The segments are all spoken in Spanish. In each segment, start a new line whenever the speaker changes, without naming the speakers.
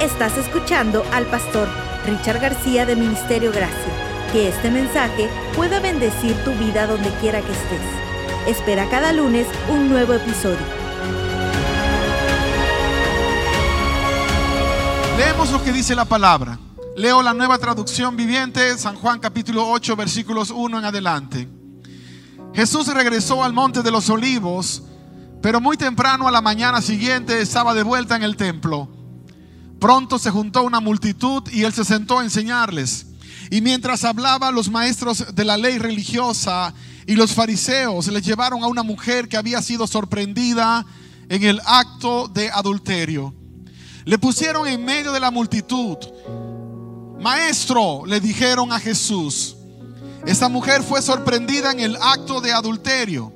Estás escuchando al pastor Richard García de Ministerio Gracia. Que este mensaje pueda bendecir tu vida donde quiera que estés. Espera cada lunes un nuevo episodio.
Leemos lo que dice la palabra. Leo la nueva traducción viviente, San Juan capítulo 8, versículos 1 en adelante. Jesús regresó al monte de los olivos, pero muy temprano a la mañana siguiente estaba de vuelta en el templo. Pronto se juntó una multitud y él se sentó a enseñarles. Y mientras hablaba, los maestros de la ley religiosa y los fariseos le llevaron a una mujer que había sido sorprendida en el acto de adulterio. Le pusieron en medio de la multitud. Maestro, le dijeron a Jesús, esta mujer fue sorprendida en el acto de adulterio.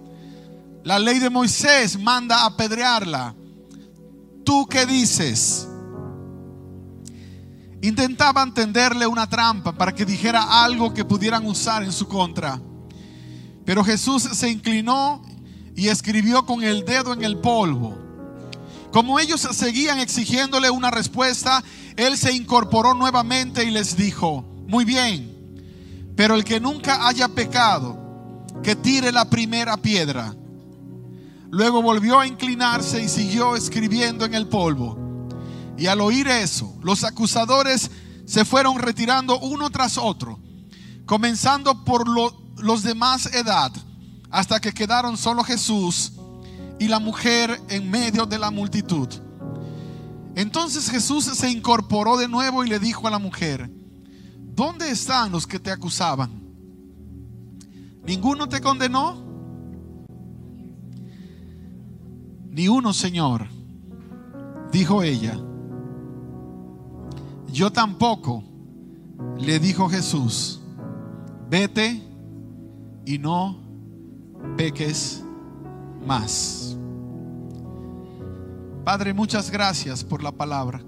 La ley de Moisés manda apedrearla. ¿Tú qué dices? Intentaban tenderle una trampa para que dijera algo que pudieran usar en su contra. Pero Jesús se inclinó y escribió con el dedo en el polvo. Como ellos seguían exigiéndole una respuesta, él se incorporó nuevamente y les dijo, muy bien, pero el que nunca haya pecado, que tire la primera piedra. Luego volvió a inclinarse y siguió escribiendo en el polvo. Y al oír eso, los acusadores se fueron retirando uno tras otro, comenzando por los de más edad, hasta que quedaron solo Jesús y la mujer en medio de la multitud. Entonces Jesús se incorporó de nuevo y le dijo a la mujer, ¿dónde están los que te acusaban? ¿Ninguno te condenó? Ni uno, Señor, dijo ella. Yo tampoco, le dijo Jesús, vete y no peques más. Padre, muchas gracias por la palabra.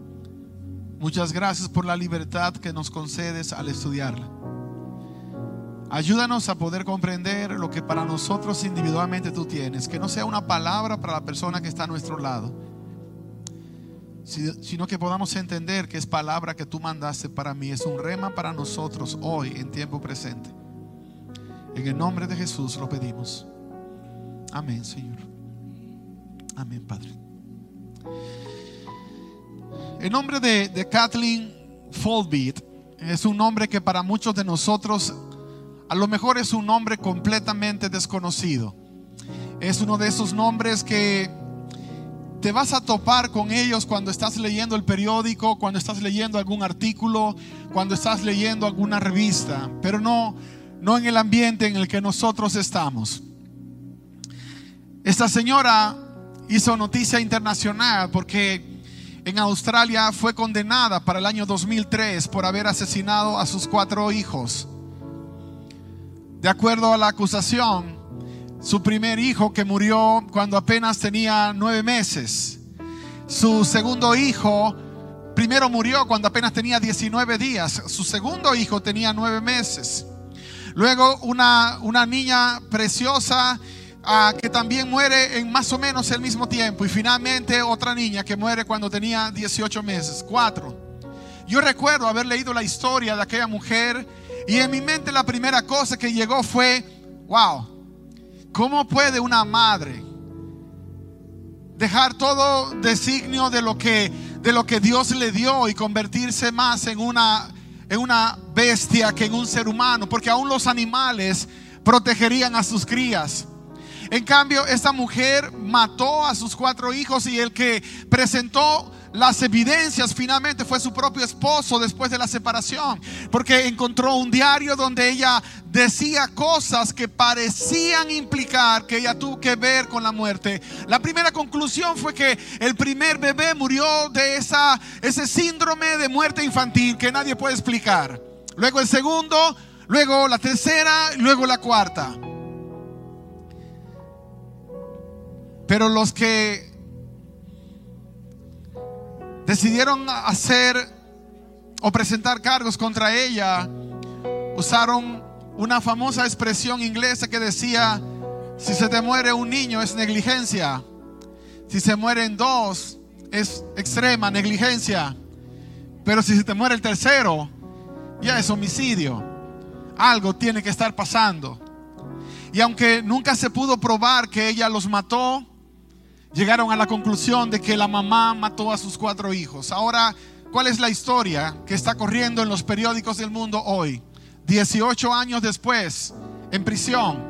Muchas gracias por la libertad que nos concedes al estudiarla. Ayúdanos a poder comprender lo que para nosotros individualmente tú tienes, que no sea una palabra para la persona que está a nuestro lado, sino que podamos entender que es palabra que tú mandaste para mí, es un rema para nosotros hoy en tiempo presente. En el nombre de Jesús lo pedimos. Amén, Señor. Amén, Padre. El nombre de, de Kathleen Foldbeat es un nombre que para muchos de nosotros a lo mejor es un nombre completamente desconocido. Es uno de esos nombres que te vas a topar con ellos cuando estás leyendo el periódico, cuando estás leyendo algún artículo, cuando estás leyendo alguna revista, pero no, no en el ambiente en el que nosotros estamos. Esta señora hizo noticia internacional porque en Australia fue condenada para el año 2003 por haber asesinado a sus cuatro hijos. De acuerdo a la acusación, su primer hijo que murió cuando apenas tenía nueve meses. Su segundo hijo primero murió cuando apenas tenía 19 días. Su segundo hijo tenía nueve meses. Luego una, una niña preciosa ah, que también muere en más o menos el mismo tiempo. Y finalmente otra niña que muere cuando tenía 18 meses. Cuatro. Yo recuerdo haber leído la historia de aquella mujer y en mi mente la primera cosa que llegó fue, wow, ¿Cómo puede una madre dejar todo designio de lo que, de lo que Dios le dio y convertirse más en una, en una bestia que en un ser humano? Porque aún los animales protegerían a sus crías. En cambio, esta mujer mató a sus cuatro hijos y el que presentó las evidencias finalmente fue su propio esposo después de la separación, porque encontró un diario donde ella decía cosas que parecían implicar que ella tuvo que ver con la muerte. La primera conclusión fue que el primer bebé murió de esa, ese síndrome de muerte infantil que nadie puede explicar. Luego el segundo, luego la tercera, luego la cuarta. Pero los que decidieron hacer o presentar cargos contra ella, usaron una famosa expresión inglesa que decía, si se te muere un niño es negligencia, si se mueren dos es extrema negligencia, Pero si se te muere el tercero, ya es homicidio. Algo tiene que estar pasando. Y aunque nunca se pudo probar que ella los mató, llegaron a la conclusión de que la mamá mató a sus cuatro hijos. Ahora, ¿cuál es la historia que está corriendo en los periódicos del mundo hoy? 18 años después, en prisión,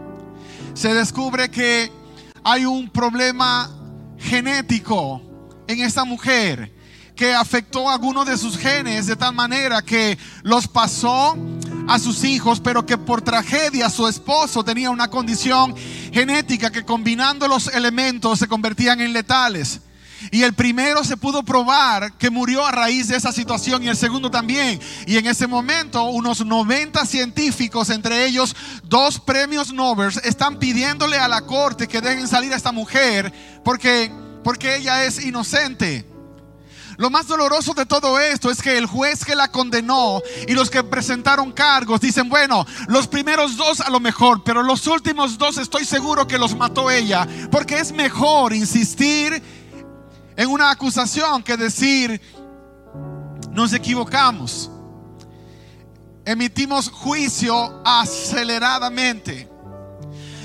se descubre que hay un problema genético en esta mujer que afectó a algunos de sus genes de tal manera que los pasó a sus hijos, pero que por tragedia su esposo tenía una condición genética que combinando los elementos se convertían en letales. Y el primero se pudo probar que murió a raíz de esa situación y el segundo también. Y en ese momento unos 90 científicos, entre ellos dos premios Nobel, están pidiéndole a la corte que dejen salir a esta mujer porque, porque ella es inocente. Lo más doloroso de todo esto es que el juez que la condenó y los que presentaron cargos dicen, bueno, los primeros dos a lo mejor, pero los últimos dos estoy seguro que los mató ella, porque es mejor insistir en una acusación que decir, nos equivocamos. Emitimos juicio aceleradamente.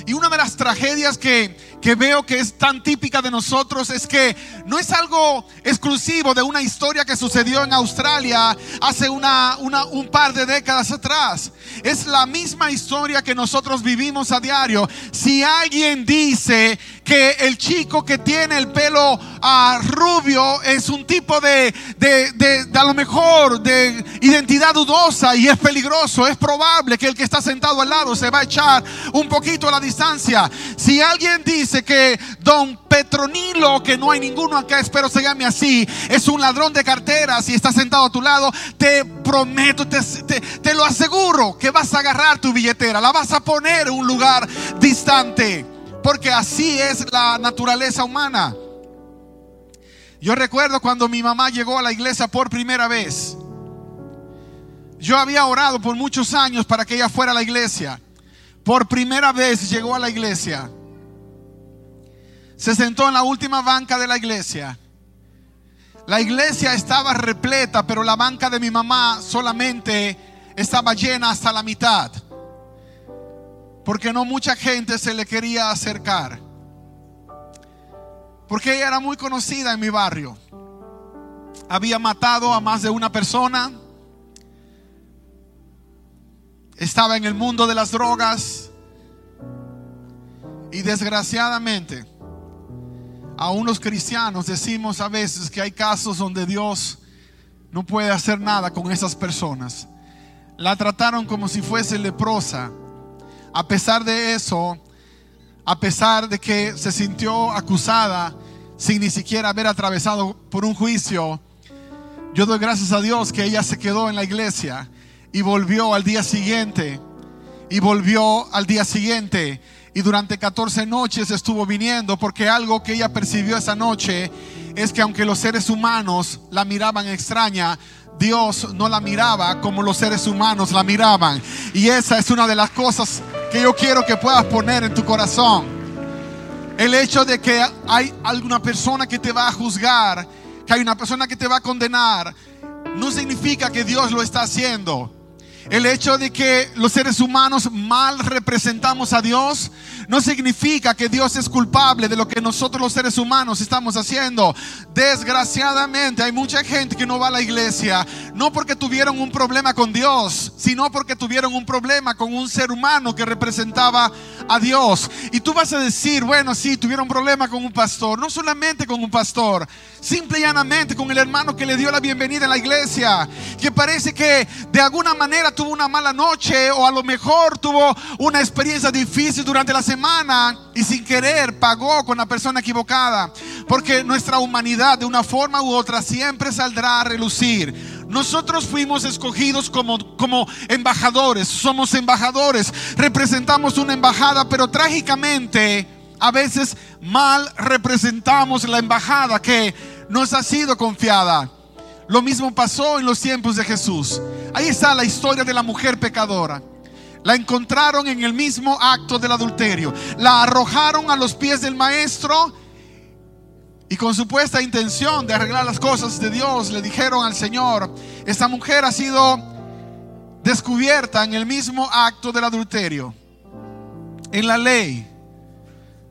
Y una de las tragedias que que veo que es tan típica de nosotros es que no es algo exclusivo de una historia que sucedió en Australia hace una, un par de décadas atrás. Es la misma historia que nosotros vivimos a diario. Si alguien dice que el chico que tiene el pelo ah, rubio es un tipo de, de, de, a lo mejor de identidad dudosa y es peligroso, es probable que el que está sentado al lado se va a echar un poquito a la distancia. Si alguien dice que don Petronilo, que no hay ninguno acá, espero se llame así, es un ladrón de carteras y está sentado a tu lado, te prometo, te, te lo aseguro que vas a agarrar tu billetera, la vas a poner en un lugar distante porque así es la naturaleza humana. Yo recuerdo cuando mi mamá llegó a la iglesia por primera vez. Yo había orado por muchos años para que ella fuera a la iglesia. Por primera vez llegó a la iglesia. Se sentó en la última banca de la iglesia. La iglesia estaba repleta, pero la banca de mi mamá solamente estaba llena hasta la mitad porque no mucha gente se le quería acercar. Porque ella era muy conocida en mi barrio. Había matado a más de una persona. Estaba en el mundo de las drogas. Y desgraciadamente, a unos cristianos decimos a veces que hay casos donde Dios no puede hacer nada con esas personas. La trataron como si fuese leprosa a pesar de eso, a pesar de que se sintió acusada sin ni siquiera haber atravesado por un juicio, yo doy gracias a Dios que ella se quedó en la iglesia y volvió al día siguiente. Y volvió al día siguiente. Y durante 14 noches estuvo viniendo porque algo que ella percibió esa noche es que aunque los seres humanos la miraban extraña, Dios no la miraba como los seres humanos la miraban. Y esa es una de las cosas que yo quiero que puedas poner en tu corazón. El hecho de que hay alguna persona que te va a juzgar, que hay una persona que te va a condenar, no significa que Dios lo está haciendo. El hecho de que los seres humanos mal representamos a Dios no significa que Dios es culpable de lo que nosotros los seres humanos estamos haciendo. Desgraciadamente hay mucha gente que no va a la iglesia, no porque tuvieron un problema con Dios, sino porque tuvieron un problema con un ser humano que representaba a Dios. Y tú vas a decir, bueno, sí, tuvieron un problema con un pastor, no solamente con un pastor, simple y llanamente con el hermano que le dio la bienvenida a la iglesia, que parece que de alguna manera tuvo una mala noche o a lo mejor tuvo una experiencia difícil durante la semana y sin querer pagó con la persona equivocada. Porque nuestra humanidad de una forma u otra siempre saldrá a relucir. Nosotros fuimos escogidos como, como embajadores, somos embajadores, representamos una embajada, pero trágicamente a veces mal representamos la embajada que nos ha sido confiada. Lo mismo pasó en los tiempos de Jesús. Ahí está la historia de la mujer pecadora. La encontraron en el mismo acto del adulterio. La arrojaron a los pies del maestro y con supuesta intención de arreglar las cosas de Dios le dijeron al Señor, Esta mujer ha sido descubierta en el mismo acto del adulterio. En la ley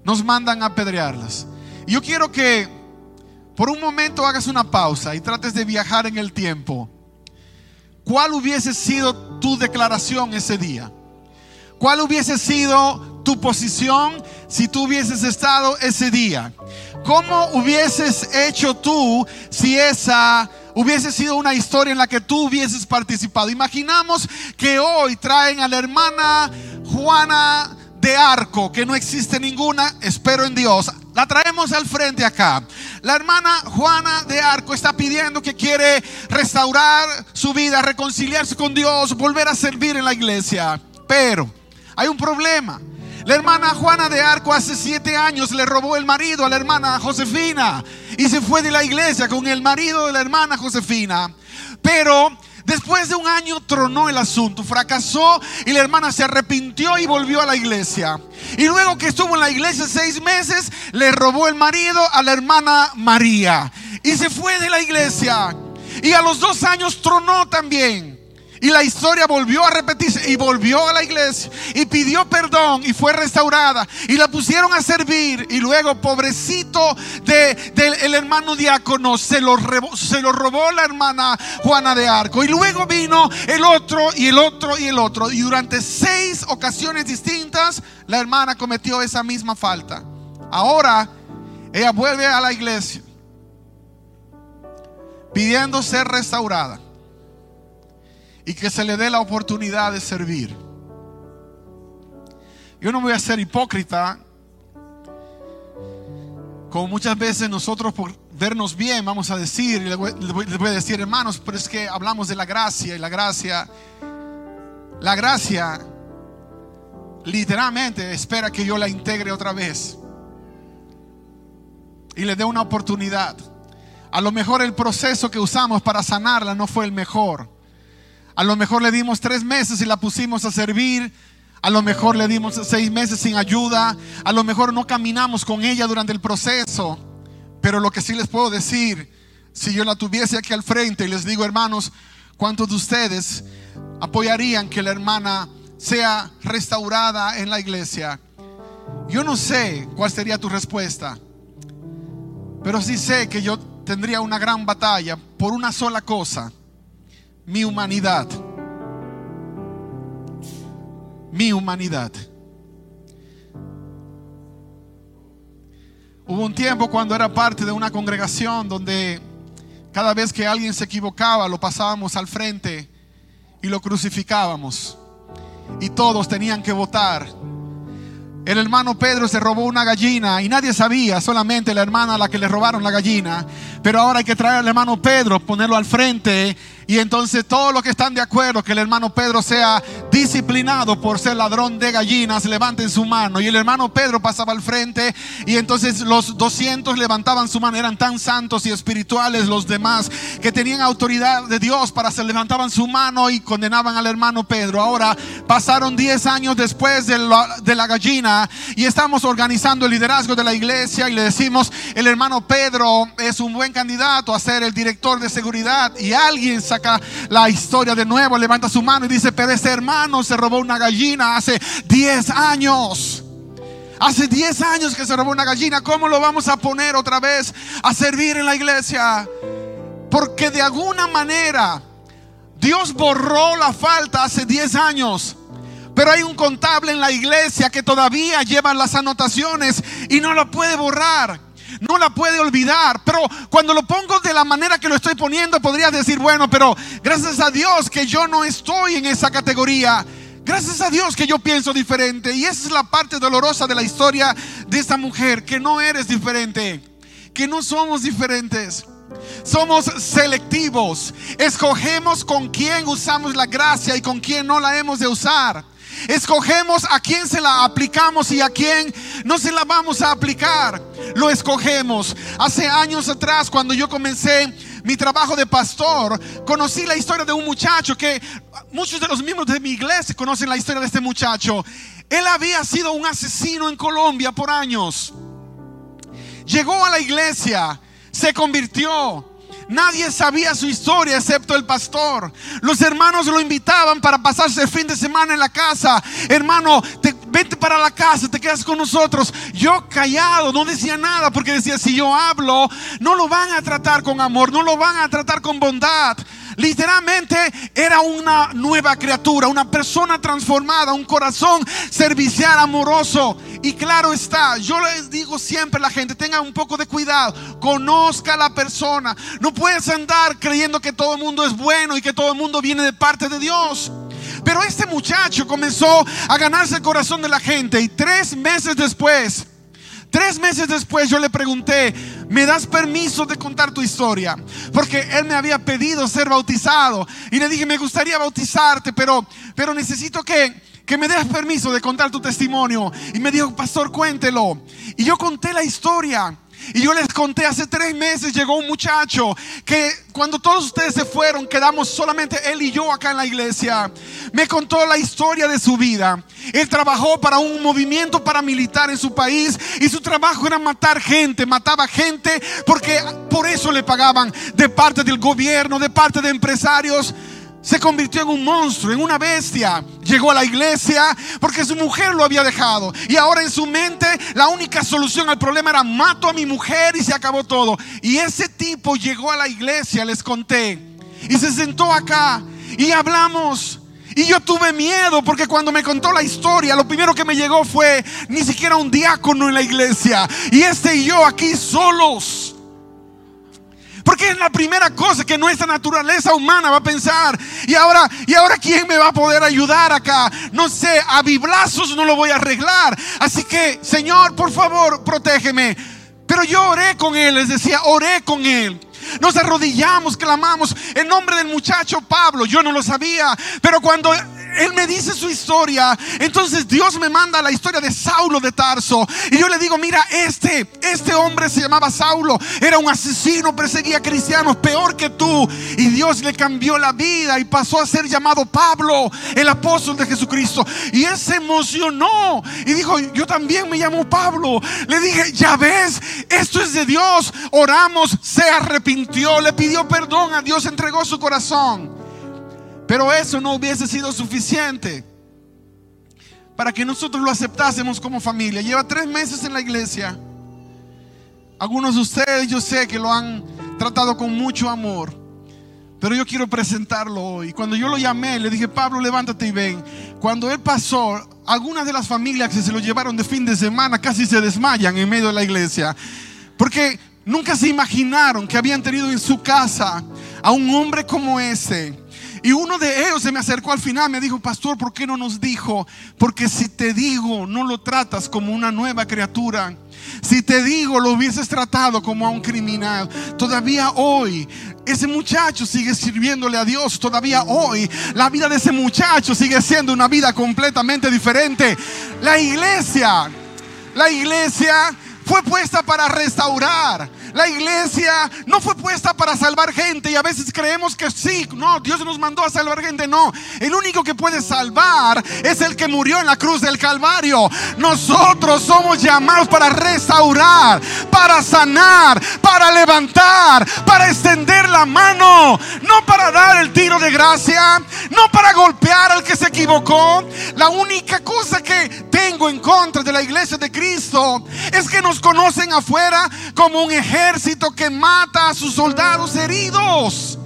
nos mandan a apedrearlas. Yo quiero que por un momento hagas una pausa y trates de viajar en el tiempo. ¿Cuál hubiese sido tu declaración ese día? ¿Cuál hubiese sido tu posición si tú hubieses estado ese día? ¿Cómo hubieses hecho tú si esa hubiese sido una historia en la que tú hubieses participado? Imaginamos que hoy traen a la hermana Juana de Arco, que no existe ninguna, espero en Dios, la traemos al frente acá. La hermana Juana de Arco está pidiendo que quiere restaurar su vida, reconciliarse con Dios, volver a servir en la iglesia. Pero hay un problema. La hermana Juana de Arco hace siete años le robó el marido a la hermana Josefina y se fue de la iglesia con el marido de la hermana Josefina. Pero Después de un año tronó el asunto, fracasó y la hermana se arrepintió y volvió a la iglesia. Y luego que estuvo en la iglesia seis meses, le robó el marido a la hermana María y se fue de la iglesia. Y a los dos años tronó también. Y la historia volvió a repetirse y volvió a la iglesia y pidió perdón y fue restaurada y la pusieron a servir y luego pobrecito del hermano diácono se lo, se lo robó la hermana Juana de Arco y luego vino el otro y el otro y el otro y durante seis ocasiones distintas la hermana cometió esa misma falta. Ahora ella vuelve a la iglesia pidiendo ser restaurada y que se le dé la oportunidad de servir. Yo no voy a ser hipócrita, como muchas veces nosotros por vernos bien vamos a decir, y les voy, a decir hermanos, pero es que hablamos de la gracia y la gracia, la gracia literalmente espera que yo la integre otra vez y le dé una oportunidad. A lo mejor el proceso que usamos para sanarla no fue el mejor. A lo mejor le dimos tres meses y la pusimos a servir. A lo mejor le dimos seis meses sin ayuda. A lo mejor no caminamos con ella durante el proceso. Pero lo que sí les puedo decir, si yo la tuviese aquí al frente y les digo, hermanos, ¿cuántos de ustedes apoyarían que la hermana sea restaurada en la iglesia? Yo no sé cuál sería tu respuesta, pero sí sé que yo tendría una gran batalla por una sola cosa mi humanidad. Mi humanidad. Hubo un tiempo cuando era parte de una congregación donde cada vez que alguien se equivocaba lo pasábamos al frente y lo crucificábamos. Y todos tenían que votar. El hermano Pedro se robó una gallina y nadie sabía, solamente la hermana a la que le robaron la gallina. Pero ahora hay que traer al hermano Pedro, ponerlo al frente y entonces todos los que están de acuerdo que el hermano Pedro sea disciplinado por ser ladrón de gallinas, levanten su mano. Y el hermano Pedro pasaba al frente y entonces los 200 levantaban su mano. Eran tan santos y espirituales los demás que tenían autoridad de Dios para se levantaban su mano y condenaban al hermano Pedro. Ahora pasaron 10 años después de la, gallina y estamos organizando el liderazgo de la iglesia y le decimos, el hermano Pedro es un buen candidato a ser el director de seguridad y alguien saca la historia de nuevo, levanta su mano y dice, pero ese hermano se robó una gallina hace 10 años. Hace 10 años que se robó una gallina. ¿Cómo lo vamos a poner otra vez a servir en la iglesia? Porque de alguna manera Dios borró la falta hace 10 años. Pero hay un contable en la iglesia que todavía lleva las anotaciones y no lo puede borrar no la puede olvidar. Pero cuando lo pongo de la manera que lo estoy poniendo, podrías decir, bueno, pero gracias a Dios que yo no estoy en esa categoría. Gracias a Dios que yo pienso diferente. Y esa es la parte dolorosa de la historia de esta mujer, que no eres diferente, que no somos diferentes. Somos selectivos. Escogemos con quién usamos la gracia y con quién no la hemos de usar. Escogemos a quién se la aplicamos y a quién no se la vamos a aplicar. Lo escogemos. Hace años atrás, cuando yo comencé mi trabajo de pastor, conocí la historia de un muchacho que muchos de los miembros de mi iglesia conocen la historia de este muchacho. Él había sido un asesino en Colombia por años. Llegó a la iglesia, se convirtió, Nadie sabía su historia excepto el pastor. Los hermanos lo invitaban para pasarse el fin de semana en la casa. Hermano, vete para la casa, te quedas con nosotros. Yo callado, no decía nada porque decía, si yo hablo, no lo van a tratar con amor, no lo van a tratar con bondad. Literalmente era una nueva criatura, una persona transformada, un corazón servicial, amoroso. Y claro está, yo les digo siempre a la gente, tenga un poco de cuidado, conozca a la persona. No puedes andar creyendo que todo el mundo es bueno y que todo el mundo viene de parte de Dios. Pero este muchacho comenzó a ganarse el corazón de la gente y tres meses después, Tres meses después yo le pregunté, ¿me das permiso de contar tu historia? Porque él me había pedido ser bautizado. Y le dije, me gustaría bautizarte, pero, pero necesito que, que me des permiso de contar tu testimonio. Y me dijo, pastor, cuéntelo. Y yo conté la historia. Y yo les conté, hace tres meses llegó un muchacho que cuando todos ustedes se fueron, quedamos solamente él y yo acá en la iglesia. Me contó la historia de su vida. Él trabajó para un movimiento paramilitar en su país y su trabajo era matar gente, mataba gente porque por eso le pagaban de parte del gobierno, de parte de empresarios se convirtió en un monstruo, en una bestia. Llegó a la iglesia porque su mujer lo había dejado. Y ahora en su mente la única solución al problema era mato a mi mujer y se acabó todo. Y ese tipo llegó a la iglesia, les conté. Y se sentó acá y hablamos. Y yo tuve miedo porque cuando me contó la historia, lo primero que me llegó fue ni siquiera un diácono en la iglesia. Y este y yo aquí solos. Porque es la primera cosa que nuestra naturaleza humana va a pensar. Y ahora, y ahora quién me va a poder ayudar acá? No sé, a biblazos no lo voy a arreglar. Así que, Señor, por favor, protégeme. Pero yo oré con él, les decía, oré con él. Nos arrodillamos, clamamos en nombre del muchacho Pablo. Yo no lo sabía, pero cuando él me dice su historia. Entonces Dios me manda la historia de Saulo de Tarso. Y yo le digo, mira, este, este hombre se llamaba Saulo. Era un asesino, perseguía cristianos, peor que tú. Y Dios le cambió la vida y pasó a ser llamado Pablo, el apóstol de Jesucristo. Y él se emocionó y dijo, yo también me llamo Pablo. Le dije, ya ves, esto es de Dios. Oramos, se arrepintió, le pidió perdón a Dios, entregó su corazón. Pero eso no hubiese sido suficiente para que nosotros lo aceptásemos como familia. Lleva tres meses en la iglesia. Algunos de ustedes yo sé que lo han tratado con mucho amor. Pero yo quiero presentarlo hoy. Cuando yo lo llamé, le dije, Pablo, levántate y ven. Cuando él pasó, algunas de las familias que se lo llevaron de fin de semana casi se desmayan en medio de la iglesia. Porque nunca se imaginaron que habían tenido en su casa a un hombre como ese y uno de ellos se me acercó al final, me dijo, pastor, ¿por qué no nos dijo? Porque si te digo, no lo tratas como una nueva criatura. Si te digo, lo hubieses tratado como a un criminal. Todavía hoy ese muchacho sigue sirviéndole a Dios. Todavía hoy la vida de ese muchacho sigue siendo una vida completamente diferente. La iglesia, la iglesia fue puesta para restaurar. La iglesia no fue puesta para salvar gente y a veces creemos que sí, no, Dios nos mandó a salvar gente, no. El único que puede salvar es el que murió en la cruz del Calvario. Nosotros somos llamados para restaurar, para sanar, para levantar, para extender la mano, no para dar el tiro de gracia, no para golpear al que se equivocó. La única cosa que tengo en contra de la iglesia de Cristo es que nos conocen afuera como un ejército que mata a sus soldados heridos.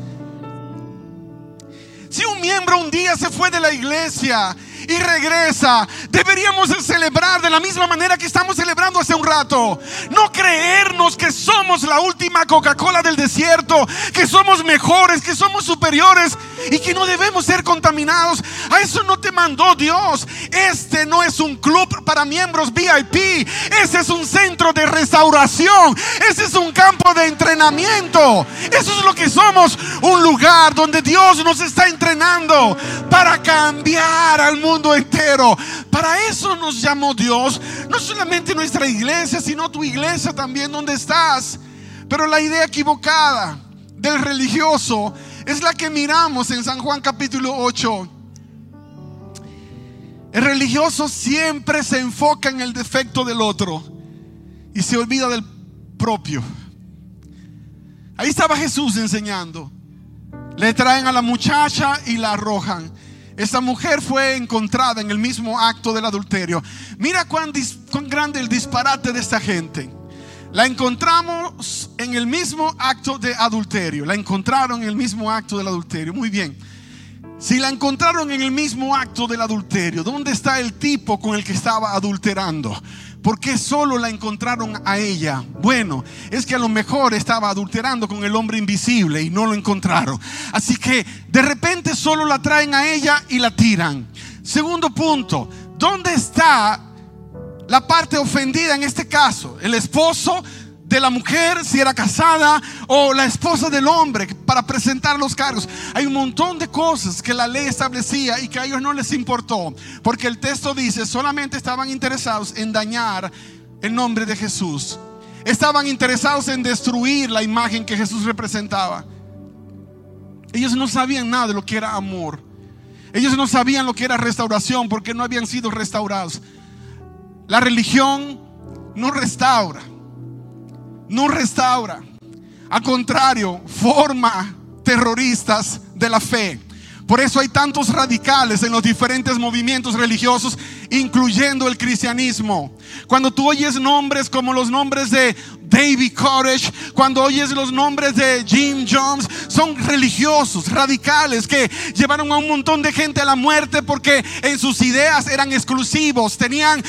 Si un miembro un día se fue de la iglesia y regresa, deberíamos celebrar de la misma manera que estamos celebrando hace un rato. No creernos que somos la última Coca-Cola del desierto, que somos mejores, que somos superiores y que no debemos ser contaminados. A eso no te mandó Dios. Este no es un club para miembros VIP. Ese es un centro de restauración. Ese es un campo de entrenamiento. Eso es lo que somos. Un lugar donde Dios nos está entrenando para cambiar al mundo entero. Para eso nos llamó Dios. No solamente nuestra iglesia, sino tu iglesia también donde estás. Pero la idea equivocada del religioso es la que miramos en San Juan capítulo 8. El religioso siempre se enfoca en el defecto del otro y se olvida del propio. Ahí estaba Jesús enseñando. Le traen a la muchacha y la arrojan. Esta mujer fue encontrada en el mismo acto del adulterio. Mira cuán, grande el disparate de esta gente. La encontramos en el mismo acto de adulterio. La encontraron en el mismo acto del adulterio. Muy bien. Si la encontraron en el mismo acto del adulterio, ¿dónde está el tipo con el que estaba adulterando? ¿Por qué solo la encontraron a ella? Bueno, es que a lo mejor estaba adulterando con el hombre invisible y no lo encontraron. Así que de repente solo la traen a ella y la tiran. Segundo punto, ¿dónde está la parte ofendida en este caso? El esposo de la mujer, si era casada, o la esposa del hombre, para presentar los cargos. Hay un montón de cosas que la ley establecía y que a ellos no les importó, porque el texto dice, solamente estaban interesados en dañar el nombre de Jesús. Estaban interesados en destruir la imagen que Jesús representaba. Ellos no sabían nada de lo que era amor. Ellos no sabían lo que era restauración porque no habían sido restaurados. La religión no restaura no restaura. Al contrario, forma terroristas de la fe. Por eso hay tantos radicales en los diferentes movimientos religiosos, incluyendo el cristianismo. Cuando tú oyes nombres como los nombres de David Courage, cuando oyes los nombres de Jim Jones, son religiosos, radicales, que llevaron a un montón de gente a la muerte porque en sus ideas eran exclusivos, tenían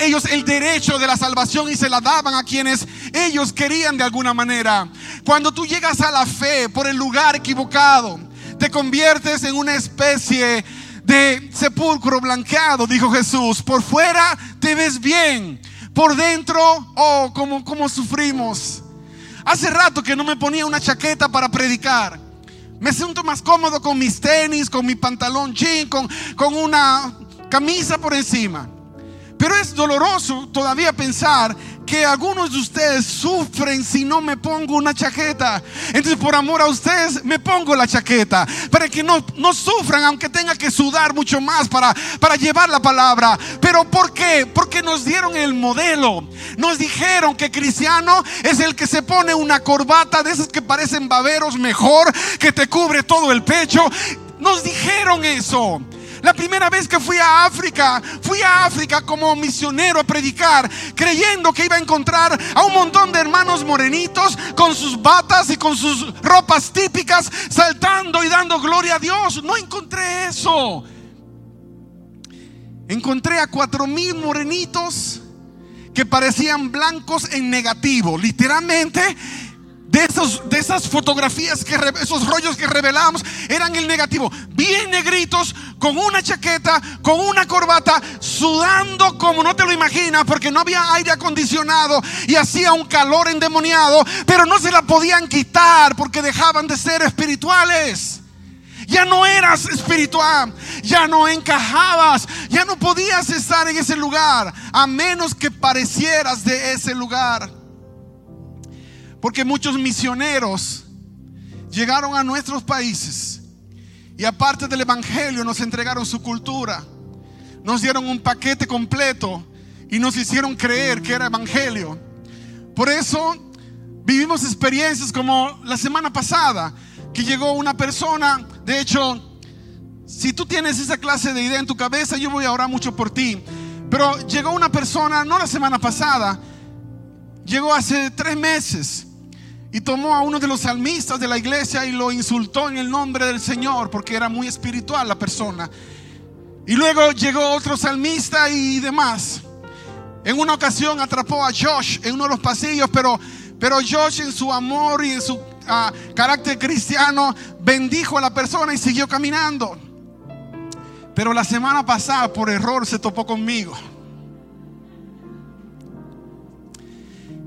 ellos el derecho de la salvación y se la daban a quienes ellos querían de alguna manera. Cuando tú llegas a la fe por el lugar equivocado, te conviertes en una especie de sepulcro blanqueado, dijo Jesús. Por fuera te ves bien, por dentro, oh, como, como sufrimos. Hace rato que no me ponía una chaqueta para predicar. Me siento más cómodo con mis tenis, con mi pantalón jean, con, con una camisa por encima. Pero es doloroso todavía pensar que algunos de ustedes sufren si no me pongo una chaqueta. Entonces, por amor a ustedes, me pongo la chaqueta. Para que no, no sufran, aunque tenga que sudar mucho más para, para llevar la palabra. Pero ¿por qué? Porque nos dieron el modelo. Nos dijeron que cristiano es el que se pone una corbata de esas que parecen baberos mejor, que te cubre todo el pecho. Nos dijeron eso. La primera vez que fui a África, fui a África como misionero a predicar, creyendo que iba a encontrar a un montón de hermanos morenitos con sus batas y con sus ropas típicas, saltando y dando gloria a Dios. No encontré eso. Encontré a cuatro mil morenitos que parecían blancos en negativo. Literalmente de, esos, de esas fotografías, que esos rollos que revelamos, eran el negativo. Bien negritos, con una chaqueta, con una corbata, sudando como no te lo imaginas, porque no había aire acondicionado y hacía un calor endemoniado, pero no se la podían quitar porque dejaban de ser espirituales. Ya no eras espiritual, ya no encajabas, ya no podías estar en ese lugar, a menos que parecieras de ese lugar. Porque muchos misioneros llegaron a nuestros países y aparte del Evangelio nos entregaron su cultura, nos dieron un paquete completo y nos hicieron creer que era Evangelio. Por eso vivimos experiencias como la semana pasada, que llegó una persona, de hecho, si tú tienes esa clase de idea en tu cabeza, yo voy a orar mucho por ti. Pero llegó una persona, no la semana pasada, llegó hace tres meses y tomó a uno de los salmistas de la iglesia y lo insultó en el nombre del Señor porque era muy espiritual la persona. Y luego llegó otro salmista y demás. En una ocasión atrapó a Josh en uno de los pasillos, pero, pero Josh en su amor y en su ah, carácter cristiano bendijo a la persona y siguió caminando. Pero la semana pasada por error se topó conmigo.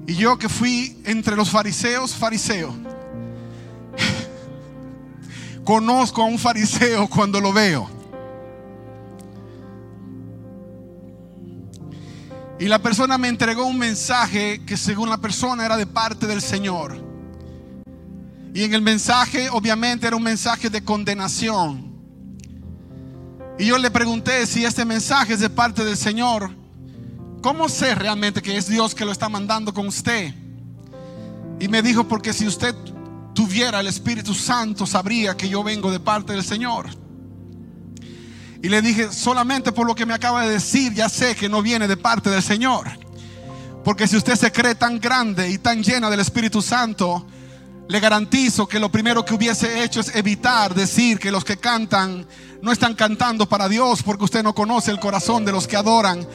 Y yo que fui entre los fariseos, fariseo. Conozco a un fariseo cuando lo veo. Y la persona me entregó un mensaje que según la persona era de parte del Señor. Y en el mensaje obviamente era un mensaje de condenación. Y yo le pregunté si este mensaje es de parte del Señor. ¿Cómo sé realmente que es Dios que lo está mandando con usted? Y me dijo, porque si usted tuviera el Espíritu Santo, sabría que yo vengo de parte del Señor. Y le dije, solamente por lo que me acaba de decir, ya sé que no viene de parte del Señor. Porque si usted se cree tan grande y tan llena del Espíritu Santo, le garantizo que lo primero que hubiese hecho es evitar decir que los que cantan no están cantando para Dios porque usted no conoce el corazón de los que adoran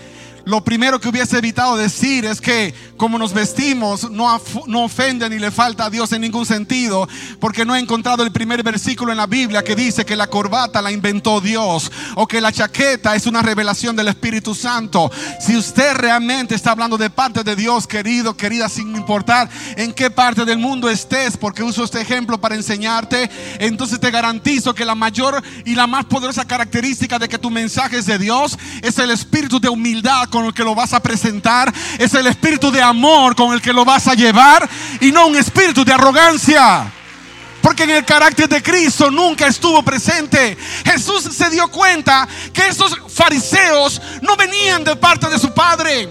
lo primero que hubiese evitado decir es que como nos vestimos no, no ofende ni le falta a Dios en ningún sentido, porque no he encontrado el primer versículo en la Biblia que dice que la corbata la inventó Dios o que la chaqueta es una revelación del Espíritu Santo. Si usted realmente está hablando de parte de Dios, querido, querida, sin importar en qué parte del mundo estés, porque uso este ejemplo para enseñarte, entonces te garantizo que la mayor y la más poderosa característica de que tu mensaje es de Dios es el espíritu de humildad con el que lo vas a presentar, es el espíritu de amor con el que lo vas a llevar y no un espíritu de arrogancia. Porque en el carácter de Cristo nunca estuvo presente. Jesús se dio cuenta que esos fariseos no venían de parte de su Padre.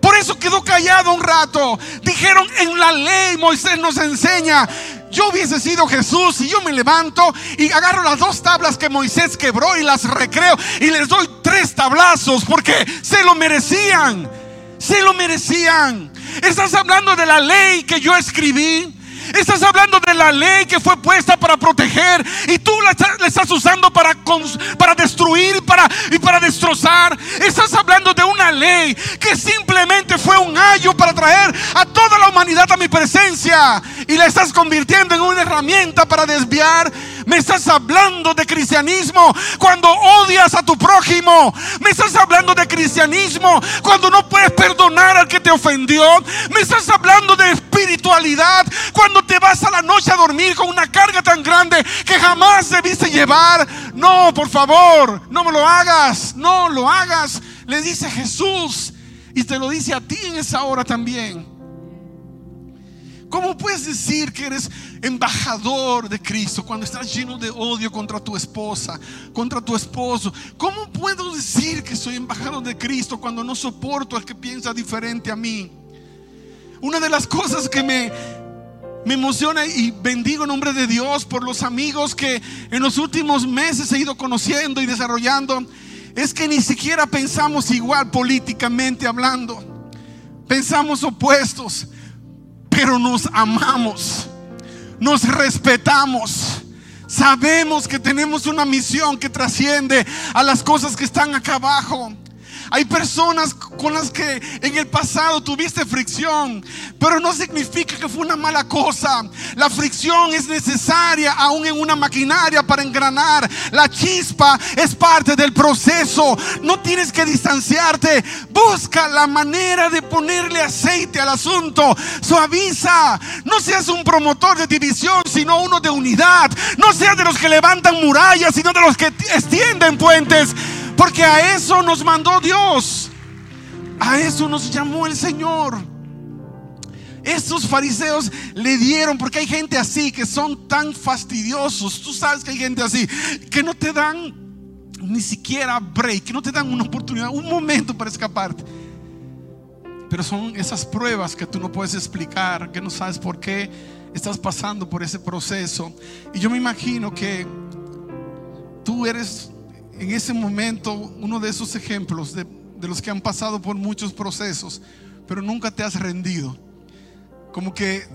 Por eso quedó callado un rato. Dijeron, en la ley Moisés nos enseña yo hubiese sido Jesús y yo me levanto y agarro las dos tablas que Moisés quebró y las recreo y les doy tres tablazos porque se lo merecían. Se lo merecían. Estás hablando de la ley que yo escribí. Estás hablando de la ley que fue puesta para proteger y tú la, estás usando para, para destruir para, y para destrozar. Estás hablando de una ley que simplemente fue un ayo para traer a toda la humanidad a mi presencia y la estás convirtiendo en una herramienta para desviar me estás hablando de cristianismo cuando odias a tu prójimo. Me estás hablando de cristianismo cuando no puedes perdonar al que te ofendió. Me estás hablando de espiritualidad cuando te vas a la noche a dormir con una carga tan grande que jamás debiste llevar. No, por favor, no me lo hagas. No lo hagas. Le dice Jesús. Y te lo dice a ti en esa hora también. ¿Cómo puedes decir que eres embajador de Cristo cuando estás lleno de odio contra tu esposa, contra tu esposo? ¿Cómo puedo decir que soy embajador de Cristo cuando no soporto al que piensa diferente a mí? Una de las cosas que me, me emociona y bendigo en nombre de Dios por los amigos que en los últimos meses he ido conociendo y desarrollando es que ni siquiera pensamos igual políticamente hablando. Pensamos opuestos pero nos amamos, nos respetamos. Sabemos que tenemos una misión que trasciende a las cosas que están acá abajo. Hay personas con las que en el pasado tuviste fricción, pero no significa que fue una mala cosa. La fricción es necesaria aún en una maquinaria para engranar. La chispa es parte del proceso. No tienes que distanciarte. Busca la manera de ponerle aceite al asunto. Suaviza. No seas un promotor de división, sino uno de unidad. No seas de los que levantan murallas, sino de los que extienden puentes. Porque a eso nos mandó Dios. A eso nos llamó el Señor. Estos fariseos le dieron, porque hay gente así que son tan fastidiosos. Tú sabes que hay gente así que no te dan ni siquiera break, que no te dan una oportunidad, un momento para escaparte. Pero son esas pruebas que tú no puedes explicar, que no sabes por qué estás pasando por ese proceso. Y yo me imagino que tú eres en ese momento uno de esos ejemplos de, los que han pasado por muchos procesos, pero nunca te has rendido. Como que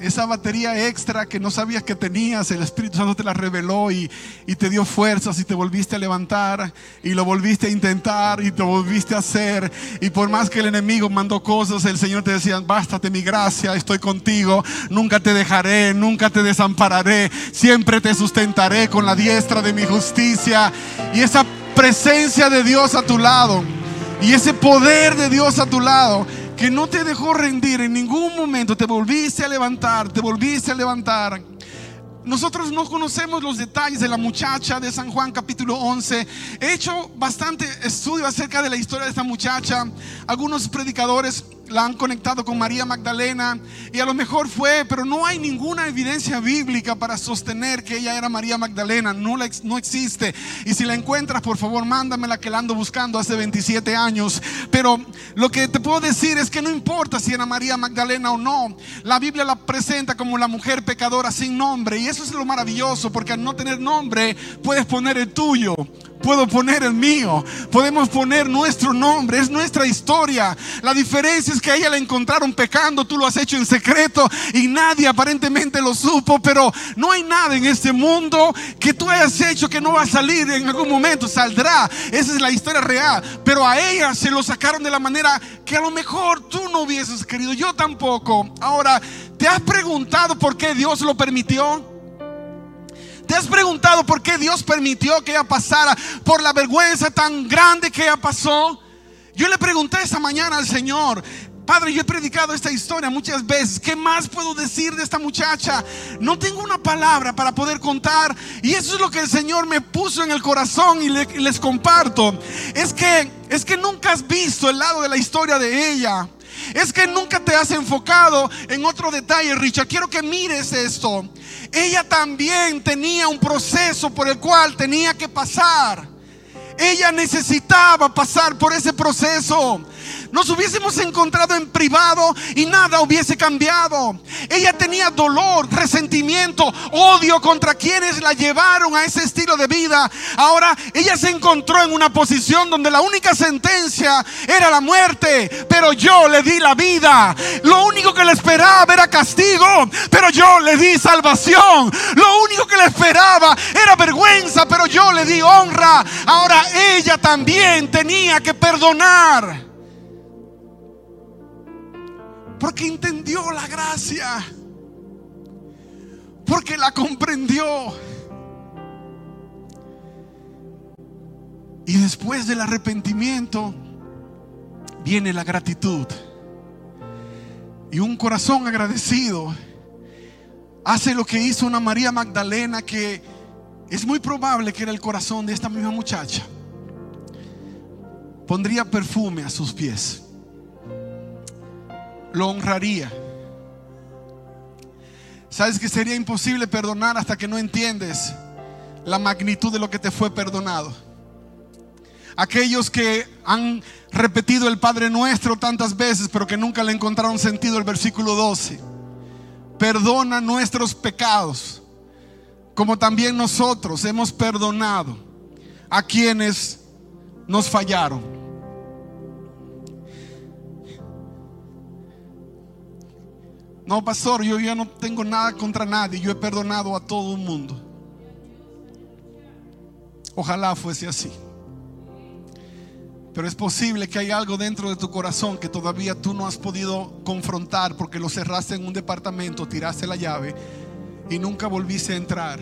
esa batería extra que no sabías que tenías, el Espíritu Santo te la reveló y, y, te dio fuerzas y te volviste a levantar y lo volviste a intentar y te volviste a hacer. Y por más que el enemigo mandó cosas, el Señor te decía, bástate mi gracia, estoy contigo, nunca te dejaré, nunca te desampararé, siempre te sustentaré con la diestra de mi justicia. Y esa presencia de Dios a tu lado y ese poder de Dios a tu lado que no te dejó rendir en ningún momento, te volviste a levantar, te volviste a levantar. Nosotros no conocemos los detalles de la muchacha de San Juan capítulo 11. He hecho bastante estudio acerca de la historia de esta muchacha. Algunos predicadores la han conectado con María Magdalena y a lo mejor fue, pero no hay ninguna evidencia bíblica para sostener que ella era María Magdalena, no, la, no existe. Y si la encuentras, por favor, mándamela que la ando buscando hace 27 años. Pero lo que te puedo decir es que no importa si era María Magdalena o no, la Biblia la presenta como la mujer pecadora sin nombre y eso es lo maravilloso porque al no tener nombre puedes poner el tuyo puedo poner el mío, podemos poner nuestro nombre, es nuestra historia. La diferencia es que a ella la encontraron pecando, tú lo has hecho en secreto y nadie aparentemente lo supo, pero no hay nada en este mundo que tú hayas hecho que no va a salir en algún momento, saldrá. Esa es la historia real, pero a ella se lo sacaron de la manera que a lo mejor tú no hubieses querido, yo tampoco. Ahora, ¿te has preguntado por qué Dios lo permitió? ¿Te has preguntado por qué Dios permitió que ella pasara por la vergüenza tan grande que ella pasó? Yo le pregunté esta mañana al Señor, Padre, yo he predicado esta historia muchas veces. ¿Qué más puedo decir de esta muchacha? No tengo una palabra para poder contar. Y eso es lo que el Señor me puso en el corazón y les comparto. Es que, es que nunca has visto el lado de la historia de ella. Es que nunca te has enfocado en otro detalle, Richard. Quiero que mires esto ella también tenía un proceso por el cual tenía que pasar. Ella necesitaba pasar por ese proceso nos hubiésemos encontrado en privado y nada hubiese cambiado. Ella tenía dolor, resentimiento, odio contra quienes la llevaron a ese estilo de vida. Ahora ella se encontró en una posición donde la única sentencia era la muerte, pero yo le di la vida. Lo único que le esperaba era castigo, pero yo le di salvación. Lo único que le esperaba era vergüenza, pero yo le di honra. Ahora ella también tenía que perdonar. Porque entendió la gracia. Porque la comprendió. Y después del arrepentimiento viene la gratitud. Y un corazón agradecido hace lo que hizo una María Magdalena que es muy probable que era el corazón de esta misma muchacha. Pondría perfume a sus pies lo honraría. Sabes que sería imposible perdonar hasta que no entiendes la magnitud de lo que te fue perdonado. Aquellos que han repetido el Padre Nuestro tantas veces, pero que nunca le encontraron sentido el versículo 12. Perdona nuestros pecados, como también nosotros hemos perdonado a quienes nos fallaron. No, pastor, yo ya no tengo nada contra nadie. Yo he perdonado a todo el mundo. Ojalá fuese así. Pero es posible que hay algo dentro de tu corazón que todavía tú no has podido confrontar porque lo cerraste en un departamento, tiraste la llave y nunca volviste a entrar.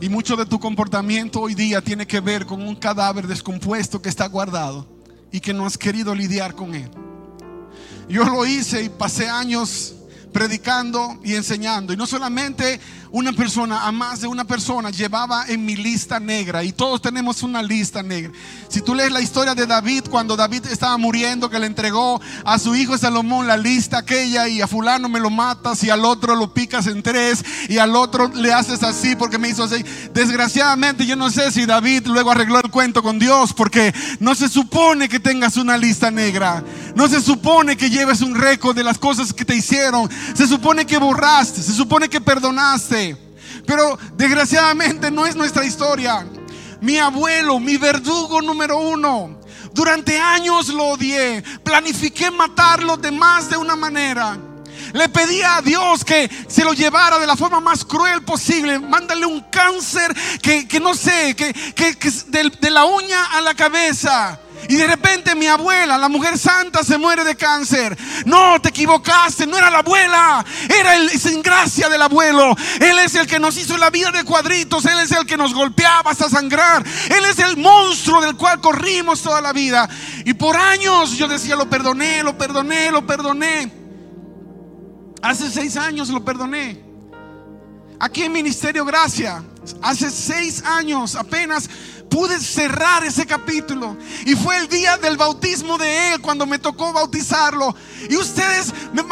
Y mucho de tu comportamiento hoy día tiene que ver con un cadáver descompuesto que está guardado y que no has querido lidiar con él. Yo lo hice y pasé años predicando y enseñando. Y no solamente una persona, a más de una persona, llevaba en mi lista negra. Y todos tenemos una lista negra. Si tú lees la historia de David, cuando David estaba muriendo, que le entregó a su hijo Salomón la lista aquella, y a fulano me lo matas, y al otro lo picas en tres, y al otro le haces así porque me hizo así. Desgraciadamente, yo no sé si David luego arregló el cuento con Dios, porque no se supone que tengas una lista negra. No se supone que lleves un récord de las cosas que te hicieron. Se supone que borraste, se supone que perdonaste. Pero desgraciadamente no es nuestra historia. Mi abuelo, mi verdugo número uno, durante años lo odié. Planifiqué matarlo de más de una manera. Le pedí a Dios que se lo llevara de la forma más cruel posible. Mándale un cáncer que, no sé, que, que, de la uña a la cabeza. Y de repente mi abuela, la mujer santa, se muere de cáncer. No, te equivocaste, no era la abuela, era el sin gracia del abuelo. Él es el que nos hizo la vida de cuadritos, él es el que nos golpeaba hasta sangrar. Él es el monstruo del cual corrimos toda la vida. Y por años yo decía, lo perdoné, lo perdoné, lo perdoné. Hace seis años lo perdoné. Aquí en Ministerio Gracia, hace seis años apenas pude cerrar ese capítulo. Y fue el día del bautismo de él cuando me tocó bautizarlo. Y ustedes me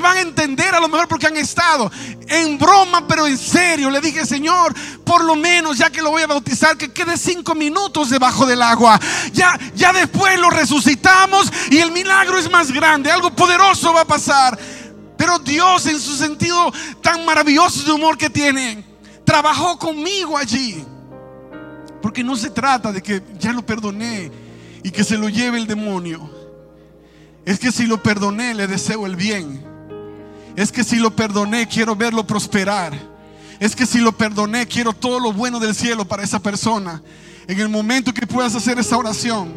van, a entender a lo mejor porque han estado en broma, pero en serio. Le dije, Señor, por lo menos ya que lo voy a bautizar, que quede cinco minutos debajo del agua. Ya, ya después lo resucitamos y el milagro es más grande. Algo poderoso va a pasar. Pero Dios en su sentido tan maravilloso de humor que tiene, trabajó conmigo allí. Porque no se trata de que ya lo perdoné y que se lo lleve el demonio. Es que si lo perdoné le deseo el bien. Es que si lo perdoné quiero verlo prosperar. Es que si lo perdoné quiero todo lo bueno del cielo para esa persona. En el momento que puedas hacer esa oración,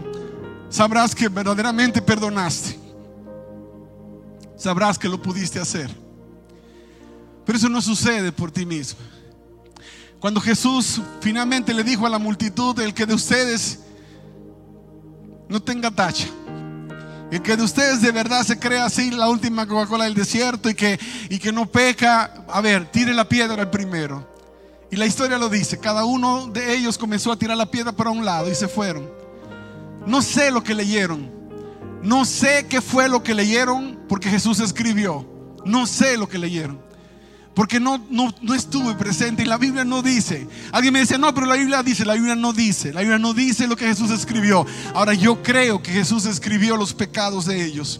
sabrás que verdaderamente perdonaste. Sabrás que lo pudiste hacer. Pero eso no sucede por ti mismo. Cuando Jesús finalmente le dijo a la multitud, el que de ustedes no tenga tacha, el que de ustedes de verdad se crea así la última Coca-Cola del desierto y que, y que no peca, a ver, tire la piedra el primero. Y la historia lo dice, cada uno de ellos comenzó a tirar la piedra para un lado y se fueron. No sé lo que leyeron, no sé qué fue lo que leyeron porque Jesús escribió, no sé lo que leyeron porque no, no, no, estuve presente y la Biblia no dice. Alguien me dice, no, pero la Biblia dice, la Biblia no dice, la Biblia no dice lo que Jesús escribió. Ahora yo creo que Jesús escribió los pecados de ellos.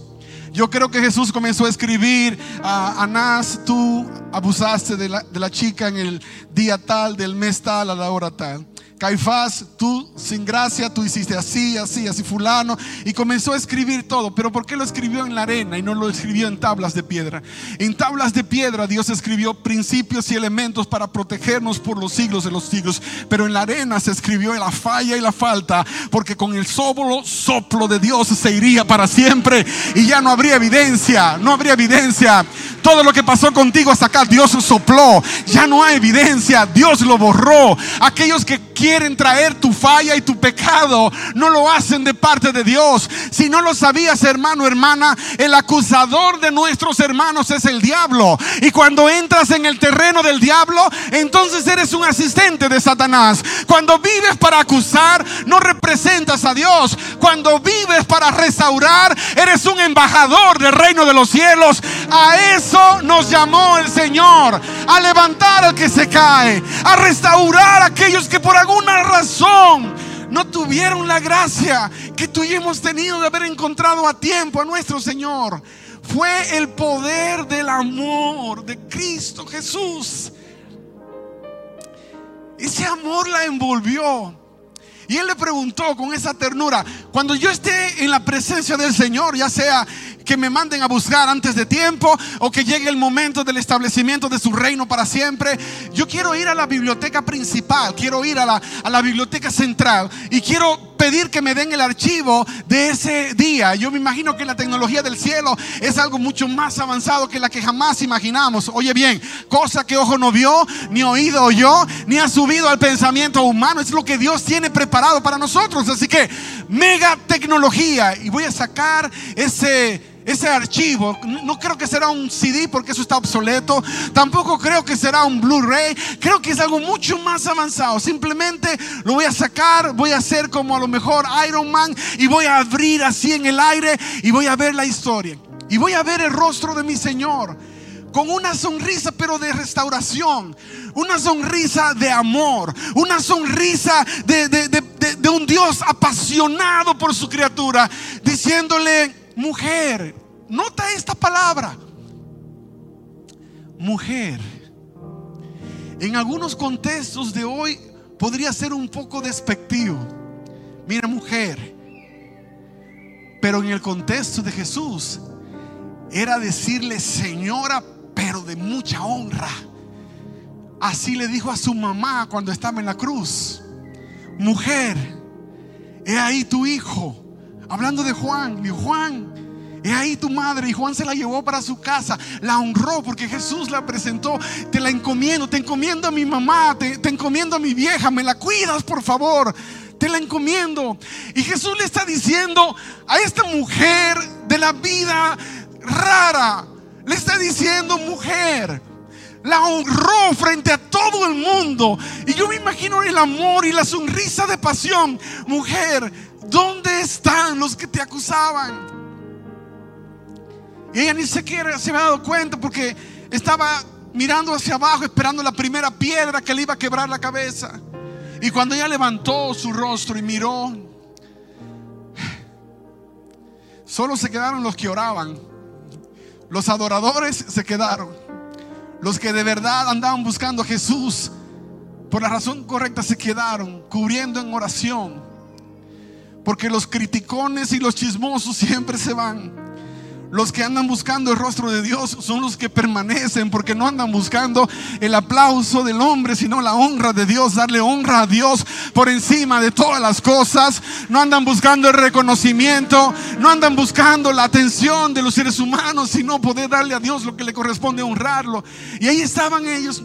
Yo creo que Jesús comenzó a escribir a Anás, tú abusaste de la, de la chica en el día tal, del mes tal, a la hora tal. Caifás, tú sin gracia, tú hiciste así, así, así, fulano. Y comenzó a escribir todo. Pero ¿por qué lo escribió en la arena y no lo escribió en tablas de piedra? En tablas de piedra Dios escribió principios y elementos para protegernos por los siglos de los siglos. Pero en la arena se escribió la falla y la falta. Porque con el soplo, soplo de Dios se iría para siempre. Y ya no habría evidencia, no habría evidencia. Todo lo que pasó contigo hasta acá, Dios sopló. Ya no hay evidencia, Dios lo borró. Aquellos que quieren traer tu falla y tu pecado, no lo hacen de parte de Dios. Si no lo sabías, hermano, hermana, el acusador de nuestros hermanos es el diablo. Y cuando entras en el terreno del diablo, entonces eres un asistente de Satanás. Cuando vives para acusar, no representas a Dios. Cuando vives para restaurar, eres un embajador del reino de los cielos. A eso nos llamó el Señor, a levantar al que se cae, a restaurar a aquellos que por algún una razón no tuvieron la gracia que tú y hemos tenido de haber encontrado a tiempo a nuestro Señor. Fue el poder del amor de Cristo Jesús. Ese amor la envolvió. Y él le preguntó con esa ternura, cuando yo esté en la presencia del Señor, ya sea que me manden a buscar antes de tiempo o que llegue el momento del establecimiento de su reino para siempre. Yo quiero ir a la biblioteca principal, quiero ir a la, a la biblioteca central y quiero pedir que me den el archivo de ese día. Yo me imagino que la tecnología del cielo es algo mucho más avanzado que la que jamás imaginamos. Oye bien, cosa que ojo no vio, ni oído oyó, ni ha subido al pensamiento humano. Es lo que Dios tiene preparado para nosotros. Así que mega tecnología. Y voy a sacar ese ese archivo. No creo que será un CD porque eso está obsoleto. Tampoco creo que será un Blu-ray. Creo que es algo mucho más avanzado. Simplemente lo voy a sacar, voy a hacer como a lo mejor Iron Man y voy a abrir así en el aire y voy a ver la historia. Y voy a ver el rostro de mi Señor con una sonrisa pero de restauración, una sonrisa de amor, una sonrisa de, de, un Dios apasionado por su criatura, diciéndole, mujer, nota esta palabra, mujer. En algunos contextos de hoy podría ser un poco despectivo. Mira, mujer. Pero en el contexto de Jesús era decirle señora, pero de mucha honra. Así le dijo a su mamá cuando estaba en la cruz. Mujer, he ahí tu hijo. Hablando de Juan, dijo Juan, he ahí tu madre. Y Juan se la llevó para su casa, la honró porque Jesús la presentó. Te la encomiendo, te encomiendo a mi mamá, te encomiendo a mi vieja, me la cuidas por favor. Te la encomiendo. Y Jesús le está diciendo a esta mujer de la vida rara, le está diciendo mujer, la honró frente a todo el mundo. Y yo me imagino el amor y la sonrisa de pasión. Mujer, ¿dónde están los que te acusaban? Y ella ni siquiera se había dado cuenta porque estaba mirando hacia abajo esperando la primera piedra que le iba a quebrar la cabeza. Y cuando ella levantó su rostro y miró, solo se quedaron los que oraban. Los adoradores se quedaron. Los que de verdad andaban buscando a Jesús por la razón correcta se quedaron cubriendo en oración. Porque los criticones y los chismosos siempre se van. Los que andan buscando el rostro de Dios son los que permanecen porque no andan buscando el aplauso del hombre, sino la honra de Dios, darle honra a Dios por encima de todas las cosas. No andan buscando el reconocimiento, no andan buscando la atención de los seres humanos, sino poder darle a Dios lo que le corresponde honrarlo. Y ahí estaban ellos.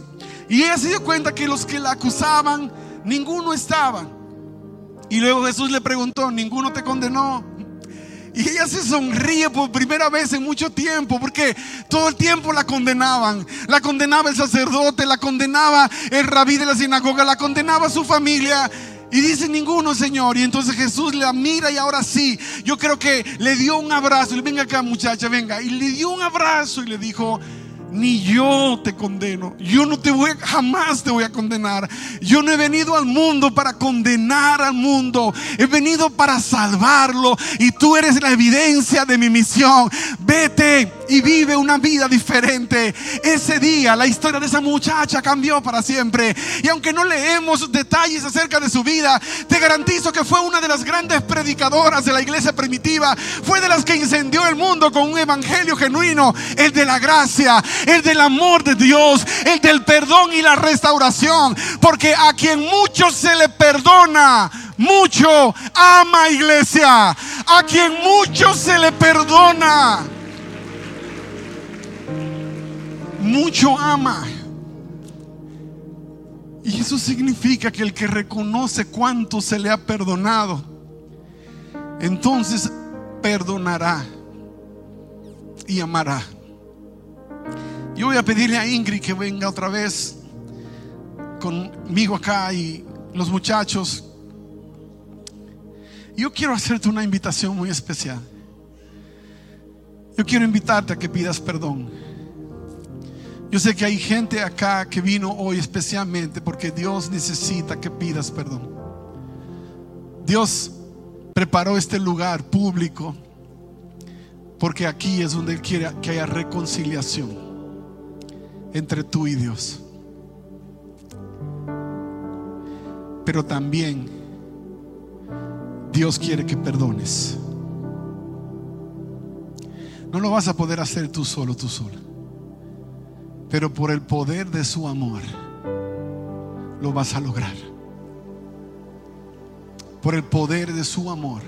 Y ella se dio cuenta que los que la acusaban, ninguno estaba. Y luego Jesús le preguntó, ¿ninguno te condenó? Y ella se sonríe por primera vez en mucho tiempo, porque todo el tiempo la condenaban. La condenaba el sacerdote, la condenaba el rabí de la sinagoga, la condenaba su familia. Y dice ninguno, Señor. Y entonces Jesús la mira y ahora sí, yo creo que le dio un abrazo. Venga acá, muchacha, venga. Y le dio un abrazo y le dijo, ni yo te condeno. Yo no te voy, jamás te voy a condenar. Yo no he venido al mundo para condenar al mundo. He venido para salvarlo. Y tú eres la evidencia de mi misión. Vete y vive una vida diferente. Ese día la historia de esa muchacha cambió para siempre. Y aunque no leemos detalles acerca de su vida, te garantizo que fue una de las grandes predicadoras de la iglesia primitiva. Fue de las que incendió el mundo con un evangelio genuino, el de la gracia el del amor de Dios, el del perdón y la restauración. Porque a quien mucho se le perdona, mucho ama iglesia. A quien mucho se le perdona, mucho ama. Y eso significa que el que reconoce cuánto se le ha perdonado, entonces perdonará y amará. Yo voy a pedirle a Ingrid que venga otra vez conmigo acá y los muchachos. Yo quiero hacerte una invitación muy especial. Yo quiero invitarte a que pidas perdón. Yo sé que hay gente acá que vino hoy especialmente porque Dios necesita que pidas perdón. Dios preparó este lugar público porque aquí es donde Él quiere que haya reconciliación entre tú y Dios. Pero también Dios quiere que perdones. No lo vas a poder hacer tú solo, tú sola. Pero por el poder de su amor lo vas a lograr. Por el poder de su amor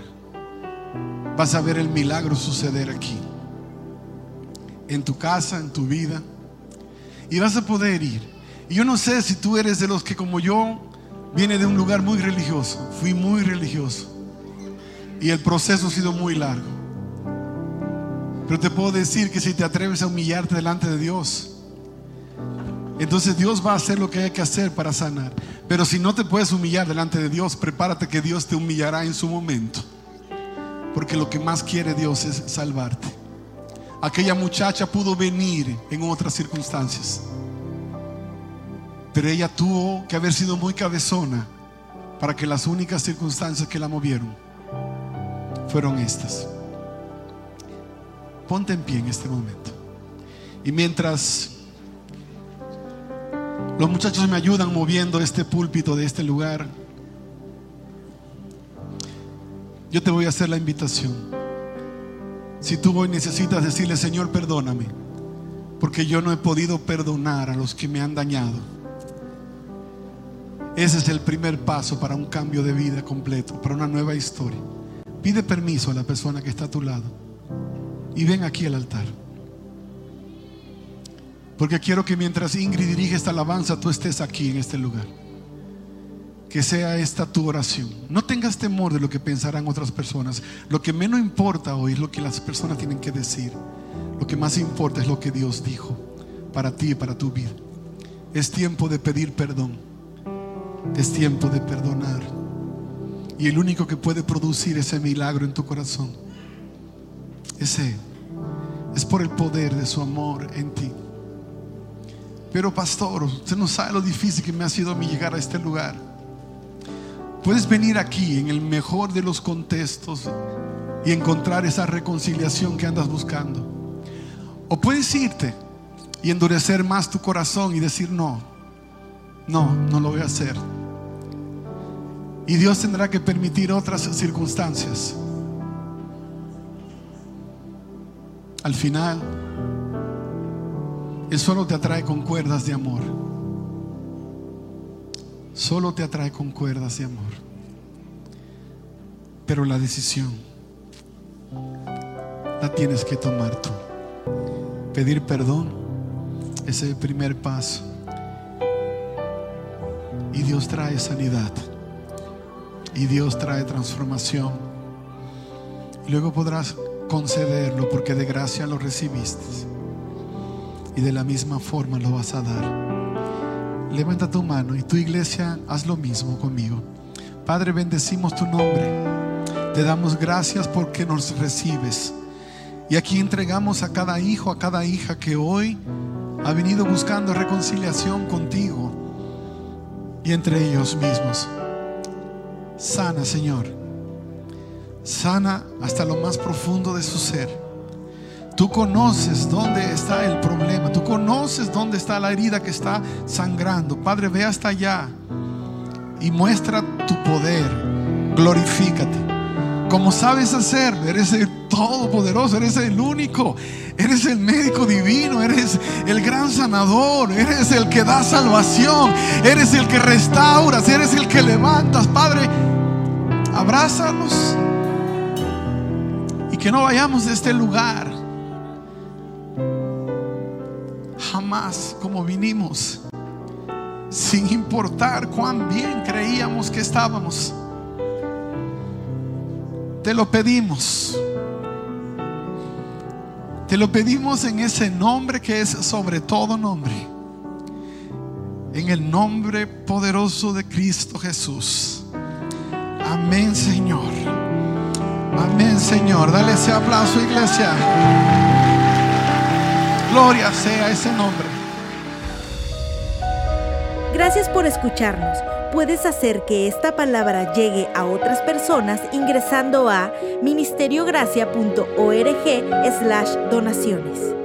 vas a ver el milagro suceder aquí. En tu casa, en tu vida y vas a poder ir. Y yo no sé si tú eres de los que como yo viene de un lugar muy religioso. Fui muy religioso. Y el proceso ha sido muy largo. Pero te puedo decir que si te atreves a humillarte delante de Dios, entonces Dios va a hacer lo que hay que hacer para sanar. Pero si no te puedes humillar delante de Dios, prepárate que Dios te humillará en su momento. Porque lo que más quiere Dios es salvarte aquella muchacha pudo venir en otras circunstancias. Pero ella tuvo que haber sido muy cabezona para que las únicas circunstancias que la movieron fueron estas. Ponte en pie en este momento. Y mientras los muchachos me ayudan moviendo este púlpito de este lugar, yo te voy a hacer la invitación. Si tú hoy necesitas decirle, Señor, perdóname, porque yo no he podido perdonar a los que me han dañado. Ese es el primer paso para un cambio de vida completo, para una nueva historia. Pide permiso a la persona que está a tu lado y ven aquí al altar. Porque quiero que mientras Ingrid dirige esta alabanza, tú estés aquí en este lugar que sea esta tu oración. No tengas temor de lo que pensarán otras personas. Lo que menos importa hoy es lo que las personas tienen que decir. Lo que más importa es lo que Dios dijo para ti y para tu vida. Es tiempo de pedir perdón. Es tiempo de perdonar. Y el único que puede producir ese milagro en tu corazón ese Es por el poder de su amor en ti. Pero pastor, usted no sabe lo difícil que me ha sido a mí llegar a este lugar. Puedes venir aquí en el mejor de los contextos y encontrar esa reconciliación que andas buscando. O puedes irte y endurecer más tu corazón y decir no, no, no lo voy a hacer. Y Dios tendrá que permitir otras circunstancias. Al final, Él solo te atrae con cuerdas de amor. Solo te atrae con cuerdas de amor. Pero la decisión la tienes que tomar tú. Pedir perdón es el primer paso. Y Dios trae sanidad. Y Dios trae transformación. Y luego podrás concederlo porque de gracia lo recibiste. Y de la misma forma lo vas a dar. Levanta tu mano y tu iglesia haz lo mismo conmigo. Padre, bendecimos tu nombre. Te damos gracias porque nos recibes. Y aquí entregamos a cada hijo, a cada hija que hoy ha venido buscando reconciliación contigo y entre ellos mismos. Sana, Señor sana hasta lo más profundo de su ser. Tú conoces dónde está el problema, tú conoces dónde está la herida que está sangrando. Padre, ve hasta allá y muestra tu poder, glorifícate. Como sabes hacer, eres el todopoderoso, eres el único, eres el médico divino, eres el gran sanador, eres el que da salvación, eres el que restauras, eres el que levantas. Padre, abrázanos que no vayamos de este lugar jamás como vinimos, sin importar cuán bien creíamos que estábamos. Te lo pedimos. Te lo pedimos en ese nombre que es sobre todo nombre. En el nombre poderoso de Cristo Jesús. Amén, Señor. Amén, Señor. Dale ese aplauso, iglesia. Gloria sea ese nombre.
Gracias por escucharnos. Puedes hacer que esta palabra llegue a otras personas ingresando a ministeriogracia.org slash donaciones.